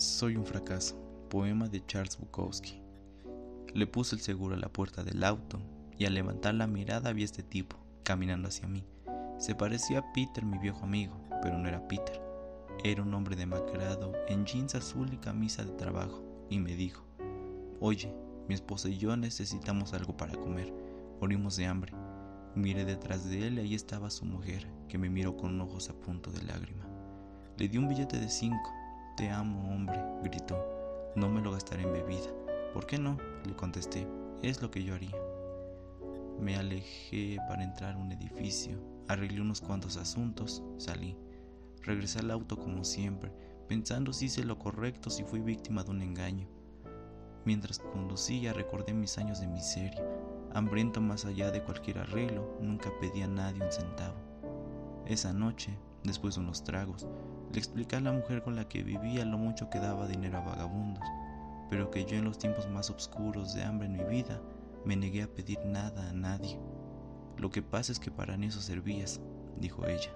Soy un fracaso. Poema de Charles Bukowski. Le puse el seguro a la puerta del auto y al levantar la mirada vi a este tipo caminando hacia mí. Se parecía a Peter, mi viejo amigo, pero no era Peter. Era un hombre demacrado en jeans azul y camisa de trabajo y me dijo, Oye, mi esposa y yo necesitamos algo para comer. Morimos de hambre. Miré detrás de él y ahí estaba su mujer, que me miró con ojos a punto de lágrima. Le di un billete de cinco te amo, hombre, gritó. No me lo gastaré en bebida. ¿Por qué no? le contesté. Es lo que yo haría. Me alejé para entrar a un edificio, arreglé unos cuantos asuntos, salí. Regresé al auto como siempre, pensando si hice lo correcto, si fui víctima de un engaño. Mientras conducía recordé mis años de miseria, hambriento más allá de cualquier arreglo, nunca pedí a nadie un centavo. Esa noche, después de unos tragos, le expliqué a la mujer con la que vivía lo mucho que daba dinero a vagabundos, pero que yo en los tiempos más oscuros de hambre en mi vida me negué a pedir nada a nadie. Lo que pasa es que para eso servías, dijo ella.